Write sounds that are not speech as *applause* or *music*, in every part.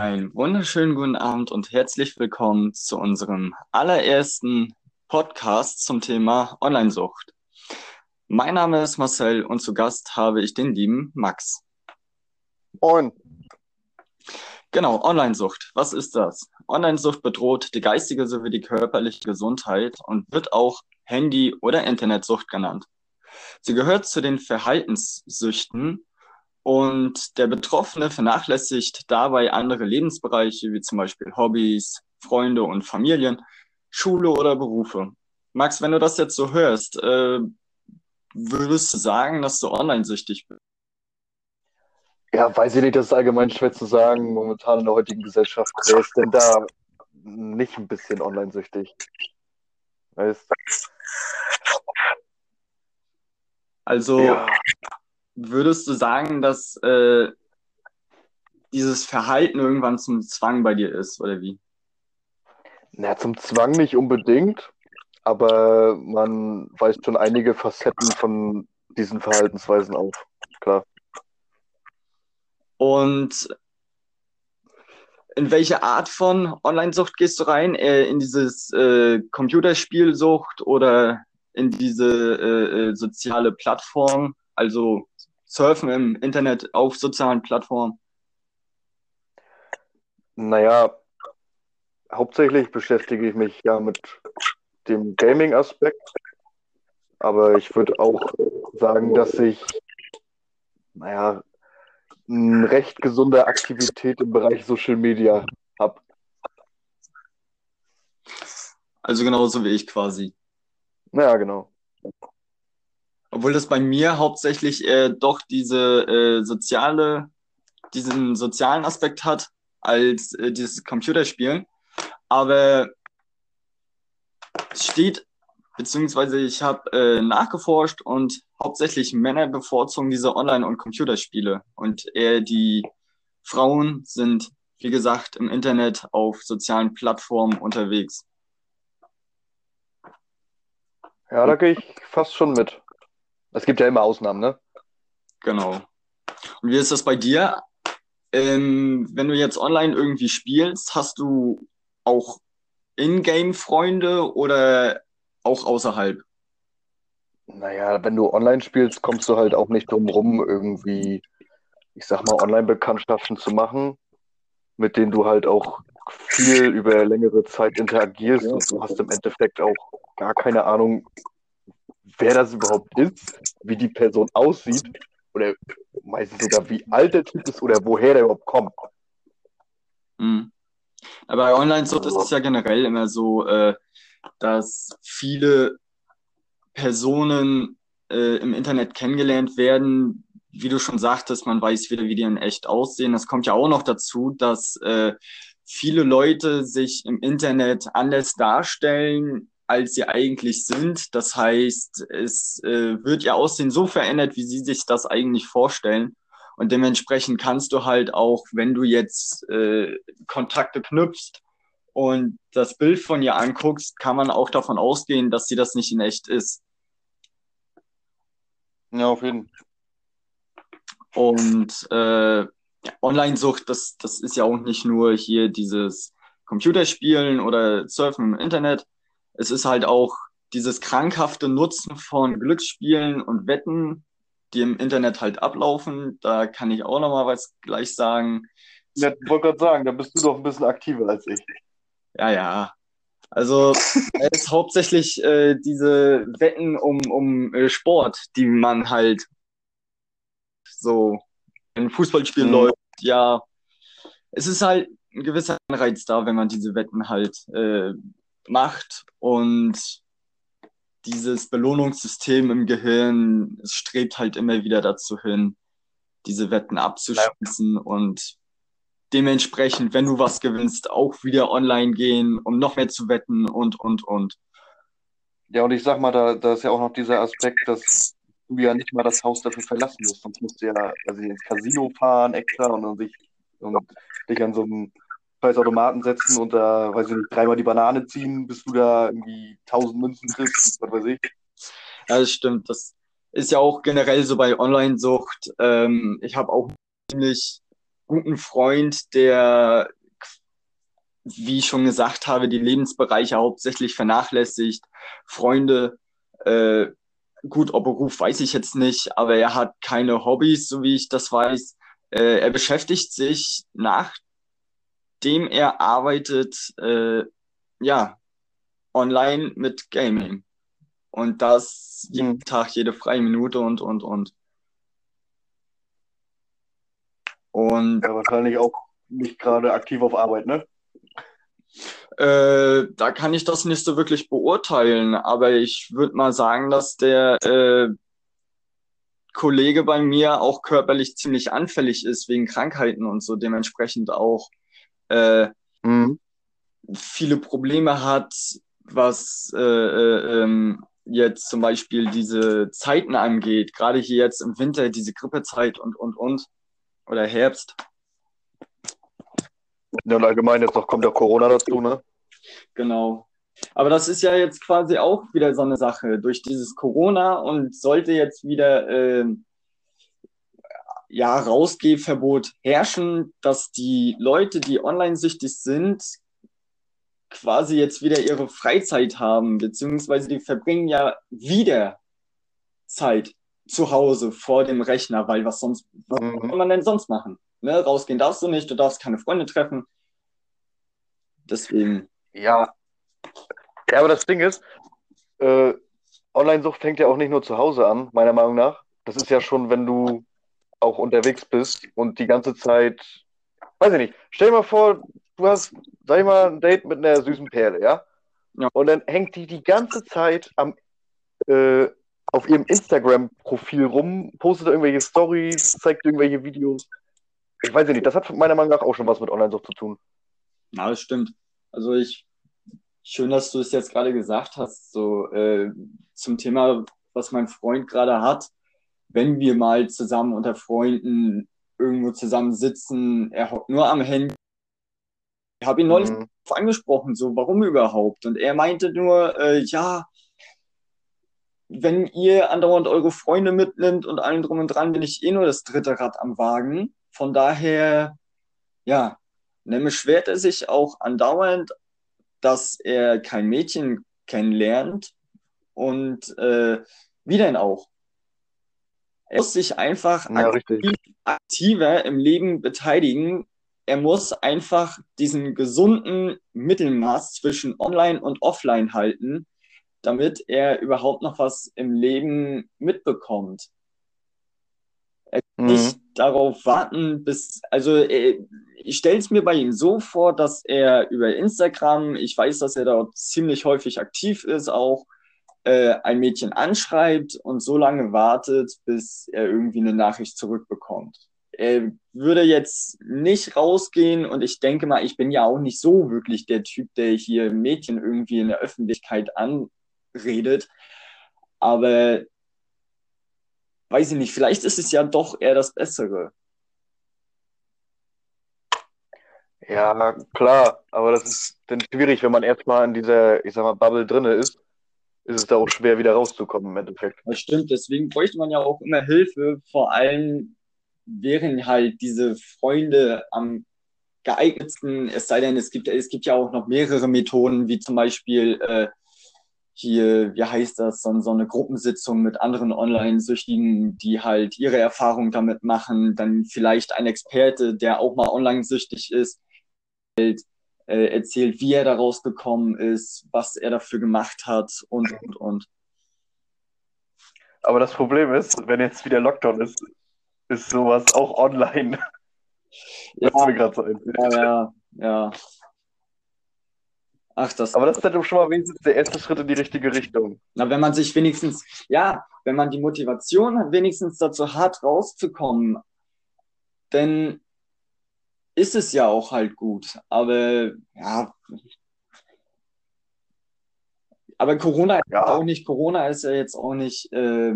Einen wunderschönen guten Abend und herzlich willkommen zu unserem allerersten Podcast zum Thema Onlinesucht. Mein Name ist Marcel und zu Gast habe ich den lieben Max. Moin. Genau, Onlinesucht. Was ist das? Onlinesucht bedroht die geistige sowie die körperliche Gesundheit und wird auch Handy- oder Internetsucht genannt. Sie gehört zu den Verhaltenssüchten und der Betroffene vernachlässigt dabei andere Lebensbereiche, wie zum Beispiel Hobbys, Freunde und Familien, Schule oder Berufe. Max, wenn du das jetzt so hörst, äh, würdest du sagen, dass du online-süchtig bist? Ja, weiß ich nicht, das ist allgemein schwer zu sagen, momentan in der heutigen Gesellschaft. Wer ist denn da nicht ein bisschen online-süchtig? Weißt Also Ja. Würdest du sagen, dass äh, dieses Verhalten irgendwann zum Zwang bei dir ist, oder wie? Na, zum Zwang nicht unbedingt, aber man weist schon einige Facetten von diesen Verhaltensweisen auf. Klar. Und in welche Art von Online-Sucht gehst du rein? Äh, in dieses äh, Computerspielsucht oder in diese äh, äh, soziale Plattform, also Surfen im Internet auf sozialen Plattformen? Naja, hauptsächlich beschäftige ich mich ja mit dem Gaming-Aspekt, aber ich würde auch sagen, dass ich, naja, eine recht gesunde Aktivität im Bereich Social Media habe. Also genauso wie ich quasi. Naja, genau. Obwohl das bei mir hauptsächlich äh, doch diese äh, soziale, diesen sozialen Aspekt hat, als äh, dieses Computerspielen. Aber es steht, beziehungsweise ich habe äh, nachgeforscht und hauptsächlich Männer bevorzugen diese Online- und Computerspiele. Und eher die Frauen sind, wie gesagt, im Internet auf sozialen Plattformen unterwegs. Ja, da gehe ich fast schon mit. Es gibt ja immer Ausnahmen, ne? Genau. Und wie ist das bei dir? Ähm, wenn du jetzt online irgendwie spielst, hast du auch Ingame-Freunde oder auch außerhalb? Naja, wenn du online spielst, kommst du halt auch nicht drum rum, irgendwie, ich sag mal, Online-Bekanntschaften zu machen, mit denen du halt auch viel über längere Zeit interagierst und du hast im Endeffekt auch gar keine Ahnung, wer das überhaupt ist, wie die Person aussieht oder meistens sogar wie alt der Typ ist oder woher der überhaupt kommt. Mhm. Aber bei Online-Sucht ist es ja generell immer so, äh, dass viele Personen äh, im Internet kennengelernt werden. Wie du schon sagtest, man weiß wieder, wie die in echt aussehen. Das kommt ja auch noch dazu, dass äh, viele Leute sich im Internet anders darstellen, als sie eigentlich sind. Das heißt, es äh, wird ihr Aussehen so verändert, wie sie sich das eigentlich vorstellen. Und dementsprechend kannst du halt auch, wenn du jetzt äh, Kontakte knüpfst und das Bild von ihr anguckst, kann man auch davon ausgehen, dass sie das nicht in echt ist. Ja, auf jeden Fall. Und äh, Online-Sucht, das, das ist ja auch nicht nur hier dieses Computerspielen oder Surfen im Internet. Es ist halt auch dieses krankhafte Nutzen von Glücksspielen und Wetten, die im Internet halt ablaufen. Da kann ich auch noch mal was gleich sagen. Ja, ich wollte gerade sagen, da bist du doch ein bisschen aktiver als ich. Ja, ja. Also es ist hauptsächlich äh, diese Wetten um, um äh, Sport, die man halt so ein Fußballspiel Mhm. läuft. Ja, es ist halt ein gewisser Anreiz da, wenn man diese Wetten halt äh, macht und dieses Belohnungssystem im Gehirn, strebt halt immer wieder dazu hin, diese Wetten abzuschließen und dementsprechend, wenn du was gewinnst, auch wieder online gehen, um noch mehr zu wetten und, und, und. Ja, und ich sag mal, da, da ist ja auch noch dieser Aspekt, dass du ja nicht mal das Haus dafür verlassen musst. Sonst musst du ja also ins Casino fahren extra und, dann sich, und dich an so einen scheiß Automaten setzen und da, weiß ich nicht, dreimal die Banane ziehen, bis du da irgendwie tausend Münzen kriegst, was weiß ich. Ja, das stimmt. Das ist ja auch generell so bei Online-Sucht. Ähm, ich habe auch ziemlich guten Freund, der, wie ich schon gesagt habe, die Lebensbereiche hauptsächlich vernachlässigt. Freunde, äh, gut, ob Beruf weiß ich jetzt nicht, aber er hat keine Hobbys, so wie ich das weiß. Äh, er beschäftigt sich nachdem er arbeitet, äh, ja, online mit Gaming. Und das jeden mhm. Tag, jede freie Minute und, und, und. Und. Ja, wahrscheinlich auch nicht gerade aktiv auf Arbeit, ne? Äh, da kann ich das nicht so wirklich beurteilen, aber ich würde mal sagen, dass der äh, Kollege bei mir auch körperlich ziemlich anfällig ist wegen Krankheiten und so, dementsprechend auch äh, mhm. viele Probleme hat, was äh, äh, ähm, jetzt zum Beispiel diese Zeiten angeht, gerade hier jetzt im Winter, diese Grippezeit und, und, und, oder Herbst. Ja, und allgemein jetzt noch kommt ja Corona dazu, ne? Genau. Aber das ist ja jetzt quasi auch wieder so eine Sache durch dieses Corona und sollte jetzt wieder äh, ja Rausgehverbot herrschen, dass die Leute, die online süchtig sind, quasi jetzt wieder ihre Freizeit haben, beziehungsweise die verbringen ja wieder Zeit zu Hause vor dem Rechner, weil was sonst, was mhm. kann man denn sonst machen? Ne? Rausgehen darfst du nicht, du darfst keine Freunde treffen. Deswegen. Ja. Ja, aber das Ding ist, äh, Online-Sucht fängt ja auch nicht nur zu Hause an, meiner Meinung nach. Das ist ja schon, wenn du auch unterwegs bist und die ganze Zeit, weiß ich nicht, stell dir mal vor, du hast, sag ich mal, ein Date mit einer süßen Perle, ja? ja. Und dann hängt die die ganze Zeit am, äh, auf ihrem Instagram-Profil rum, postet irgendwelche Stories, zeigt irgendwelche Videos. Ich weiß nicht, das hat meiner Meinung nach auch schon was mit Online-Sucht zu tun. Ja, das stimmt. Also ich, schön, dass du es jetzt gerade gesagt hast, so äh, zum Thema, was mein Freund gerade hat. Wenn wir mal zusammen unter Freunden irgendwo zusammen sitzen, er hockt nur am Handy, ich habe ihn neulich mhm. angesprochen, so warum überhaupt? Und er meinte nur, äh, ja, wenn ihr andauernd eure Freunde mitnimmt und allen drum und dran, bin ich eh nur das dritte Rad am Wagen. Von daher, ja, nämlich schwert er sich auch andauernd, dass er kein Mädchen kennenlernt und äh, wie denn auch? Er muss sich einfach ja, aktiv, aktiver im Leben beteiligen, er muss einfach diesen gesunden Mittelmaß zwischen Online und Offline halten, damit er überhaupt noch was im Leben mitbekommt. Er kann mhm. nicht darauf warten, bis, also äh, ich stelle es mir bei ihm so vor, dass er über Instagram, ich weiß, dass er dort ziemlich häufig aktiv ist, auch äh, ein Mädchen anschreibt und so lange wartet, bis er irgendwie eine Nachricht zurückbekommt er würde jetzt nicht rausgehen und ich denke mal, ich bin ja auch nicht so wirklich der Typ, der hier Mädchen irgendwie in der Öffentlichkeit anredet. Aber weiß ich nicht, vielleicht ist es ja doch eher das Bessere. Ja, klar, aber das ist dann schwierig, wenn man erstmal in dieser, ich sag mal, Bubble drin ist, ist es da auch schwer, wieder rauszukommen im Endeffekt. Das stimmt, deswegen bräuchte man ja auch immer Hilfe, vor allem wären halt diese Freunde am geeignetsten, es sei denn, es gibt, es gibt ja auch noch mehrere Methoden, wie zum Beispiel äh, hier, wie heißt das, so, so eine Gruppensitzung mit anderen Online-Süchtigen, die halt ihre Erfahrung damit machen, dann vielleicht ein Experte, der auch mal online-süchtig ist, halt, äh, erzählt, wie er daraus gekommen ist, was er dafür gemacht hat und, und, und. Aber das Problem ist, wenn jetzt wieder Lockdown ist, ist sowas auch online. Ja, das mir gerade so ja, ja, ja. Ach, das. Aber das ist dann schon mal wenigstens der erste Schritt in die richtige Richtung. Na, wenn man sich wenigstens, ja, wenn man die Motivation hat, wenigstens dazu hat, rauszukommen, dann ist es ja auch halt gut. Aber ja. Aber Corona ja. auch nicht, Corona ist ja jetzt auch nicht. Äh,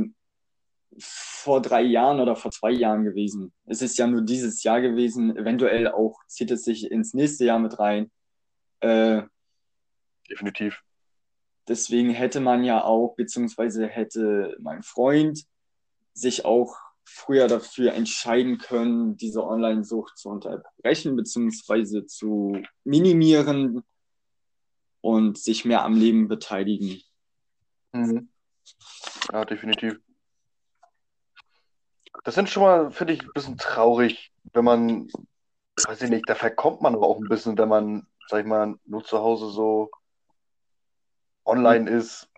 vor drei Jahren oder vor zwei Jahren gewesen. Es ist ja nur dieses Jahr gewesen. Eventuell auch zieht es sich ins nächste Jahr mit rein. Äh, Definitiv. Deswegen hätte man ja auch, beziehungsweise hätte mein Freund sich auch früher dafür entscheiden können, diese Online-Sucht zu unterbrechen bzw. zu minimieren und sich mehr am Leben beteiligen. Mhm. Ja, definitiv. Das sind schon mal, finde ich, ein bisschen traurig, wenn man, weiß ich nicht, da verkommt man aber auch ein bisschen, wenn man, sag ich mal, nur zu Hause so online ist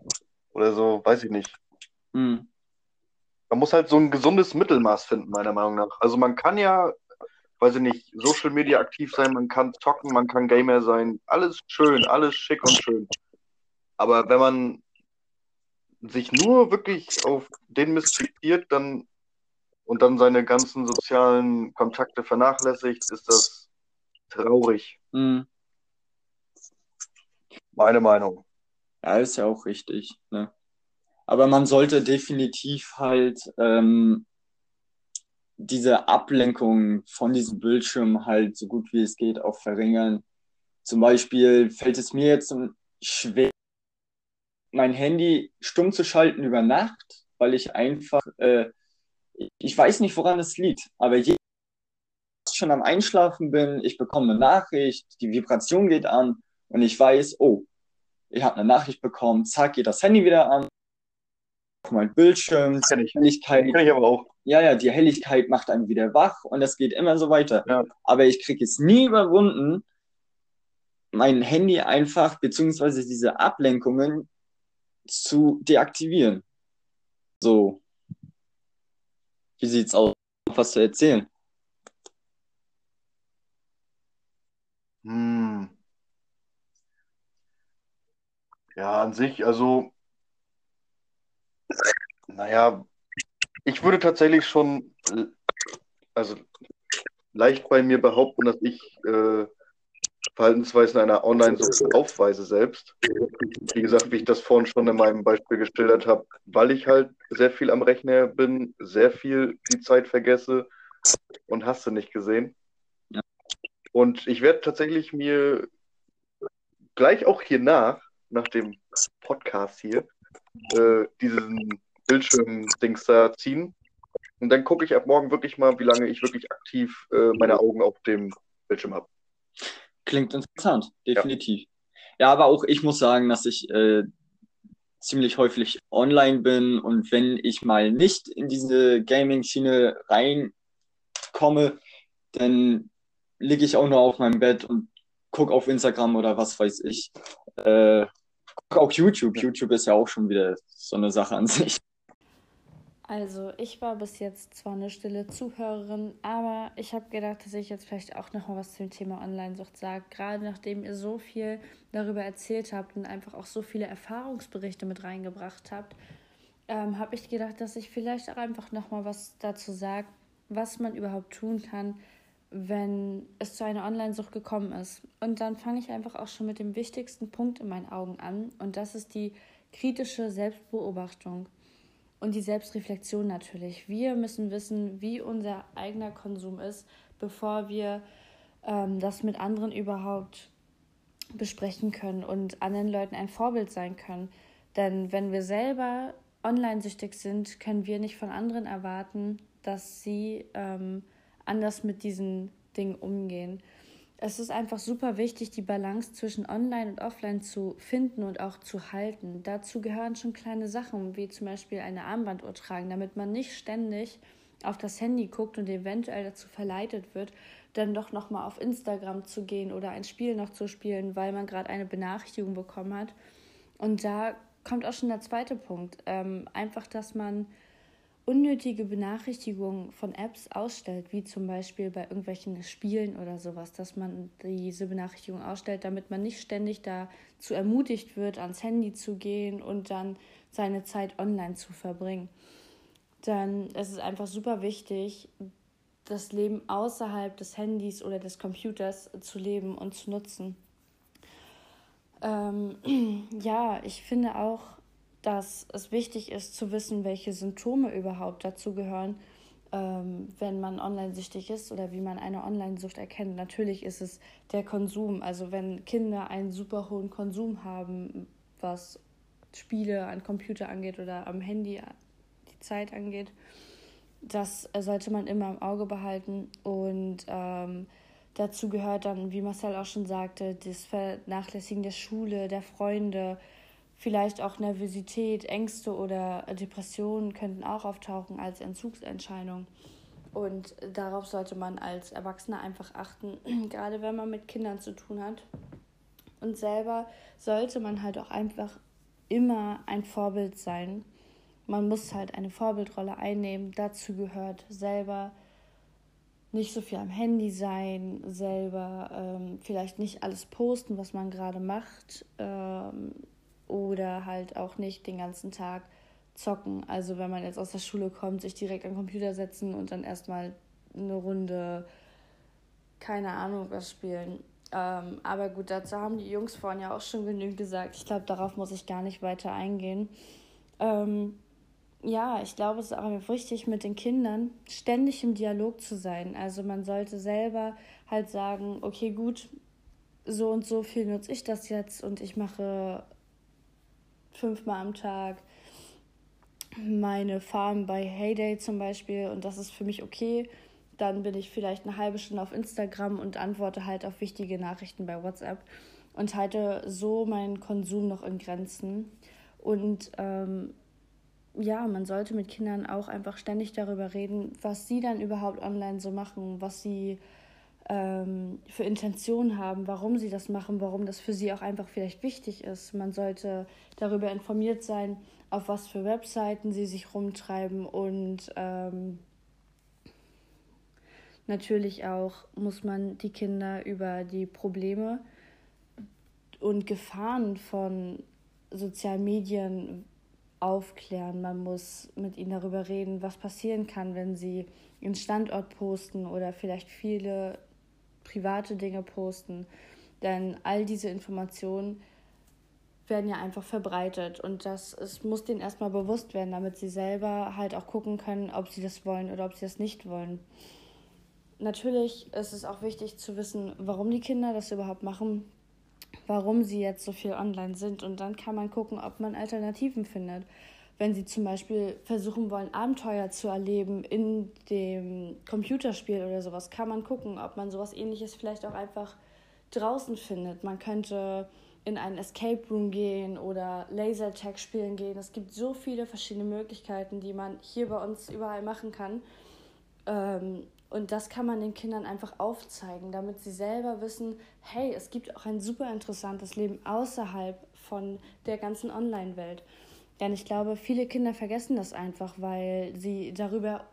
oder so, weiß ich nicht. Mhm. Man muss halt so ein gesundes Mittelmaß finden, meiner Meinung nach. Also man kann ja, weiß ich nicht, Social Media aktiv sein, man kann zocken, man kann Gamer sein, alles schön, alles schick und schön. Aber wenn man sich nur wirklich auf den Mist fixiert, dann und dann seine ganzen sozialen Kontakte vernachlässigt, ist das traurig. Mhm. Meine Meinung. Ja, ist ja auch richtig. Ne? Aber man sollte definitiv halt ähm, diese Ablenkung von diesem Bildschirm halt so gut wie es geht auch verringern. Zum Beispiel fällt es mir jetzt schwer, mein Handy stumm zu schalten über Nacht, weil ich einfach äh, ich weiß nicht, woran es liegt, aber je schon am Einschlafen bin, ich bekomme eine Nachricht, die Vibration geht an und ich weiß, oh, ich habe eine Nachricht bekommen, zack, geht das Handy wieder an, mein Bildschirm, Kenn ich. Helligkeit. Kenn ich aber auch. Ja, ja, die Helligkeit macht einen wieder wach und das geht immer so weiter. Ja. Aber ich kriege es nie überwunden, mein Handy einfach, beziehungsweise diese Ablenkungen zu deaktivieren. So, wie sieht's aus? Was zu erzählen? Hm. Ja, an sich, also, naja, ich würde tatsächlich schon, also leicht bei mir behaupten, dass ich äh, Verhaltensweisen einer Online-Sucht aufweise selbst. Wie gesagt, wie ich das vorhin schon in meinem Beispiel geschildert habe, weil ich halt sehr viel am Rechner bin, sehr viel die Zeit vergesse und hast du nicht gesehen. Ja. Und ich werde tatsächlich mir gleich auch hier nach, nach dem Podcast hier, äh, diesen Bildschirm-Dings da ziehen. Und dann gucke ich ab morgen wirklich mal, wie lange ich wirklich aktiv äh, meine Augen auf dem Bildschirm habe. Klingt interessant, definitiv. Ja. ja, aber auch ich muss sagen, dass ich äh, ziemlich häufig online bin und wenn ich mal nicht in diese Gaming-Schiene reinkomme, dann liege ich auch nur auf meinem Bett und gucke auf Instagram oder was weiß ich. Äh, guck auch YouTube. YouTube ist ja auch schon wieder so eine Sache an sich. Also ich war bis jetzt zwar eine stille Zuhörerin, aber ich habe gedacht, dass ich jetzt vielleicht auch noch mal was zum Thema Online-Sucht sage. Gerade nachdem ihr so viel darüber erzählt habt und einfach auch so viele Erfahrungsberichte mit reingebracht habt, ähm, habe ich gedacht, dass ich vielleicht auch einfach noch mal was dazu sage, was man überhaupt tun kann, wenn es zu einer Online-Sucht gekommen ist. Und dann fange ich einfach auch schon mit dem wichtigsten Punkt in meinen Augen an und das ist die kritische Selbstbeobachtung. Und die Selbstreflexion natürlich. Wir müssen wissen, wie unser eigener Konsum ist, bevor wir ähm, das mit anderen überhaupt besprechen können und anderen Leuten ein Vorbild sein können. Denn wenn wir selber online süchtig sind, können wir nicht von anderen erwarten, dass sie ähm, anders mit diesen Dingen umgehen es ist einfach super wichtig, die Balance zwischen Online und Offline zu finden und auch zu halten. Dazu gehören schon kleine Sachen, wie zum Beispiel eine Armbanduhr tragen, damit man nicht ständig auf das Handy guckt und eventuell dazu verleitet wird, dann doch nochmal auf Instagram zu gehen oder ein Spiel noch zu spielen, weil man gerade eine Benachrichtigung bekommen hat. Und da kommt auch schon der zweite Punkt. Ähm, einfach, dass man unnötige Benachrichtigungen von Apps ausstellt, wie zum Beispiel bei irgendwelchen Spielen oder sowas, dass man diese Benachrichtigung ausstellt, damit man nicht ständig dazu ermutigt wird, ans Handy zu gehen und dann seine Zeit online zu verbringen. Dann ist es einfach super wichtig, das Leben außerhalb des Handys oder des Computers zu leben und zu nutzen. Ähm, *clears throat* ja, ich finde auch, dass es wichtig ist zu wissen, welche Symptome überhaupt dazu gehören, ähm, wenn man online süchtig ist oder wie man eine Online-Sucht erkennt. Natürlich ist es der Konsum. Also wenn Kinder einen super hohen Konsum haben, was Spiele an Computer angeht oder am Handy die Zeit angeht, das sollte man immer im Auge behalten und ähm, dazu gehört dann, wie Marcel auch schon sagte, das Vernachlässigen der Schule, der Freunde, vielleicht auch Nervosität, Ängste oder Depressionen könnten auch auftauchen als Entzugserscheinung. Und darauf sollte man als Erwachsener einfach achten, *clears throat* gerade wenn man mit Kindern zu tun hat. Und selber sollte man halt auch einfach immer ein Vorbild sein. Man muss halt eine Vorbildrolle einnehmen. Dazu gehört selber nicht so viel am Handy sein, selber ähm, vielleicht nicht alles posten, was man gerade macht. Ähm, oder halt auch nicht den ganzen Tag zocken. Also wenn man jetzt aus der Schule kommt, sich direkt am Computer setzen und dann erstmal eine Runde, keine Ahnung, was spielen. Ähm, aber gut, dazu haben die Jungs vorhin ja auch schon genügend gesagt. Ich glaube, darauf muss ich gar nicht weiter eingehen. Ähm, ja, ich glaube, es ist auch wichtig, mit den Kindern ständig im Dialog zu sein. Also man sollte selber halt sagen, okay, gut, so und so viel nutze ich das jetzt und ich mache fünfmal am Tag meine Farm bei Heyday zum Beispiel und das ist für mich okay. Dann bin ich vielleicht eine halbe Stunde auf Instagram und antworte halt auf wichtige Nachrichten bei WhatsApp und halte so meinen Konsum noch in Grenzen. Und ähm, ja, man sollte mit Kindern auch einfach ständig darüber reden, was sie dann überhaupt online so machen, was sie ähm, für Intentionen haben, warum sie das machen, warum das für sie auch einfach vielleicht wichtig ist. Man sollte darüber informiert sein, auf was für Webseiten sie sich rumtreiben und ähm, natürlich auch muss man die Kinder über die Probleme und Gefahren von sozialen Medien aufklären. Man muss mit ihnen darüber reden, was passieren kann, wenn sie ihren Standort posten oder vielleicht viele private Dinge posten. Denn all diese Informationen werden ja einfach verbreitet und das es muss denen erstmal bewusst werden, damit sie selber halt auch gucken können, ob sie das wollen oder ob sie das nicht wollen. Natürlich ist es auch wichtig zu wissen, warum die Kinder das überhaupt machen, warum sie jetzt so viel online sind und dann kann man gucken, ob man Alternativen findet wenn sie zum Beispiel versuchen wollen, Abenteuer zu erleben in dem Computerspiel oder sowas, kann man gucken, ob man sowas ähnliches vielleicht auch einfach draußen findet. Man könnte in einen Escape Room gehen oder Lasertag spielen gehen. Es gibt so viele verschiedene Möglichkeiten, die man hier bei uns überall machen kann. Ähm, und das kann man den Kindern einfach aufzeigen, damit sie selber wissen, hey, es gibt auch ein super interessantes Leben außerhalb von der ganzen Online-Welt. Denn ich glaube, viele Kinder vergessen das einfach, weil sie darüber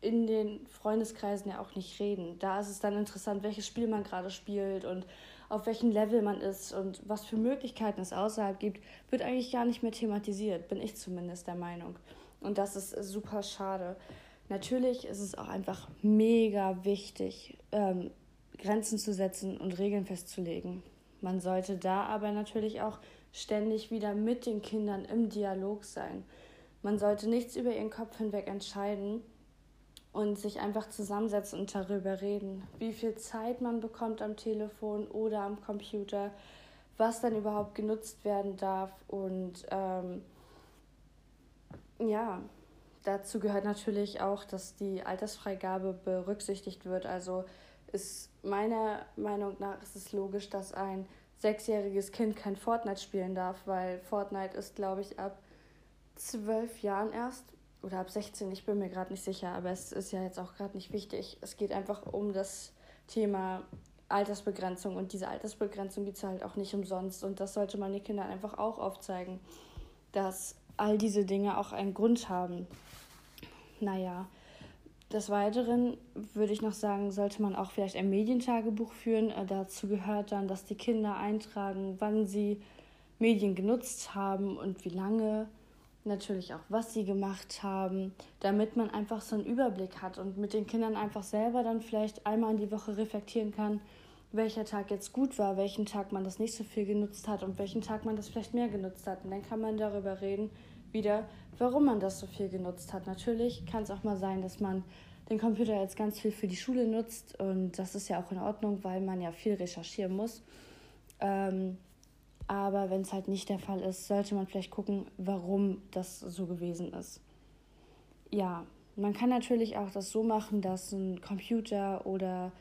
in den Freundeskreisen ja auch nicht reden. Da ist es dann interessant, welches Spiel man gerade spielt und auf welchem Level man ist und was für Möglichkeiten es außerhalb gibt, wird eigentlich gar nicht mehr thematisiert, bin ich zumindest der Meinung. Und das ist super schade. Natürlich ist es auch einfach mega wichtig, ähm, Grenzen zu setzen und Regeln festzulegen. Man sollte da aber natürlich auch ständig wieder mit den Kindern im Dialog sein. Man sollte nichts über ihren Kopf hinweg entscheiden und sich einfach zusammensetzen und darüber reden, wie viel Zeit man bekommt am Telefon oder am Computer, was dann überhaupt genutzt werden darf und ähm, ja, dazu gehört natürlich auch, dass die Altersfreigabe berücksichtigt wird. Also ist meiner Meinung nach ist es logisch, dass ein sechsjähriges Kind kein Fortnite spielen darf, weil Fortnite ist, glaube ich, ab zwölf Jahren erst oder ab 16, ich bin mir gerade nicht sicher, aber es ist ja jetzt auch gerade nicht wichtig. Es geht einfach um das Thema Altersbegrenzung und diese Altersbegrenzung gibt es halt auch nicht umsonst und das sollte man den Kindern einfach auch aufzeigen, dass all diese Dinge auch einen Grund haben. Naja, des Weiteren würde ich noch sagen, sollte man auch vielleicht ein Medientagebuch führen. Äh, dazu gehört dann, dass die Kinder eintragen, wann sie Medien genutzt haben und wie lange. Natürlich auch, was sie gemacht haben, damit man einfach so einen Überblick hat und mit den Kindern einfach selber dann vielleicht einmal in die Woche reflektieren kann, welcher Tag jetzt gut war, welchen Tag man das nicht so viel genutzt hat und welchen Tag man das vielleicht mehr genutzt hat. Und dann kann man darüber reden, wieder, warum man das so viel genutzt hat. Natürlich kann es auch mal sein, dass man den Computer jetzt ganz viel für die Schule nutzt und das ist ja auch in Ordnung, weil man ja viel recherchieren muss. Ähm, aber wenn es halt nicht der Fall ist, sollte man vielleicht gucken, warum das so gewesen ist. Ja, man kann natürlich auch das so machen, dass ein Computer oder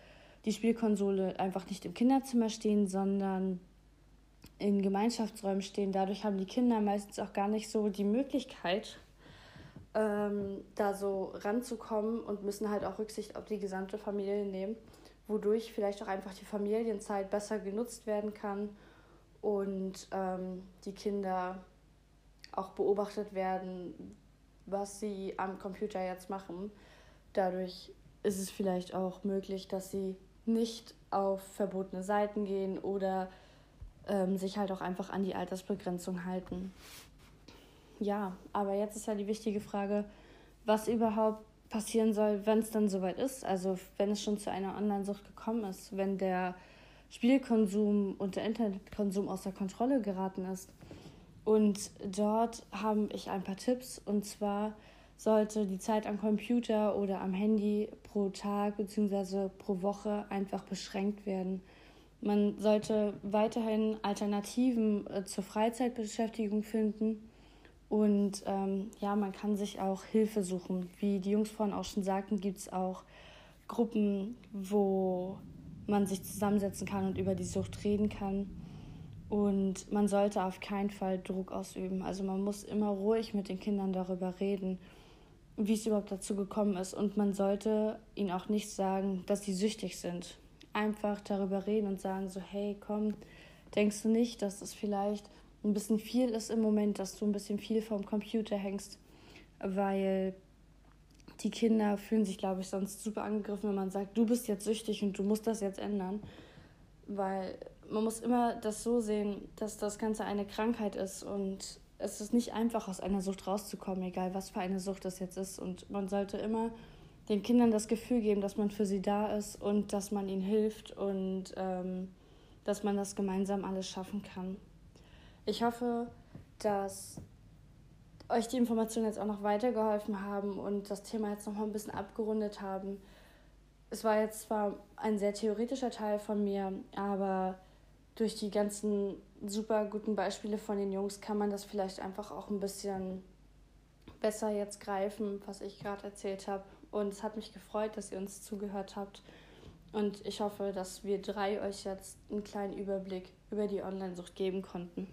die Spielkonsole einfach nicht im Kinderzimmer stehen, sondern in Gemeinschaftsräumen stehen. Dadurch haben die Kinder meistens auch gar nicht so die Möglichkeit, ähm, da so ranzukommen und müssen halt auch Rücksicht auf die gesamte Familie nehmen, wodurch vielleicht auch einfach die Familienzeit besser genutzt werden kann und ähm, die Kinder auch beobachtet werden, was sie am Computer jetzt machen. Dadurch ist es vielleicht auch möglich, dass sie nicht auf verbotene Seiten gehen oder ähm, sich halt auch einfach an die Altersbegrenzung halten. Ja, aber jetzt ist ja die wichtige Frage, was überhaupt passieren soll, wenn es dann soweit ist. Also wenn es schon zu einer Online-Sucht gekommen ist, wenn der Spielkonsum und der Internetkonsum außer Kontrolle geraten ist. Und dort habe ich ein paar Tipps. Und zwar sollte die Zeit am Computer oder am Handy pro Tag bzw. pro Woche einfach beschränkt werden. Man sollte weiterhin Alternativen äh, zur Freizeitbeschäftigung finden. Und ähm, ja, man kann sich auch Hilfe suchen. Wie die Jungs vorhin auch schon sagten, gibt es auch Gruppen, wo man sich zusammensetzen kann und über die Sucht reden kann. Und man sollte auf keinen Fall Druck ausüben. Also man muss immer ruhig mit den Kindern darüber reden, wie es überhaupt dazu gekommen ist. Und man sollte ihnen auch nicht sagen, dass sie süchtig sind. Einfach darüber reden und sagen so, hey, komm, denkst du nicht, dass es vielleicht ein bisschen viel ist im Moment, dass du ein bisschen viel vom Computer hängst, weil die Kinder fühlen sich, glaube ich, sonst super angegriffen, wenn man sagt, du bist jetzt süchtig und du musst das jetzt ändern. Weil man muss immer das so sehen, dass das Ganze eine Krankheit ist und es ist nicht einfach, aus einer Sucht rauszukommen, egal was für eine Sucht das jetzt ist. Und man sollte immer den Kindern das Gefühl geben, dass man für sie da ist und dass man ihnen hilft und ähm, dass man das gemeinsam alles schaffen kann. Ich hoffe, dass euch die Informationen jetzt auch noch weitergeholfen haben und das Thema jetzt noch mal ein bisschen abgerundet haben. Es war jetzt zwar ein sehr theoretischer Teil von mir, aber durch die ganzen super guten Beispiele von den Jungs kann man das vielleicht einfach auch ein bisschen besser jetzt greifen, was ich gerade erzählt habe. Und es hat mich gefreut, dass ihr uns zugehört habt. Und ich hoffe, dass wir drei euch jetzt einen kleinen Überblick über die Online-Sucht geben konnten.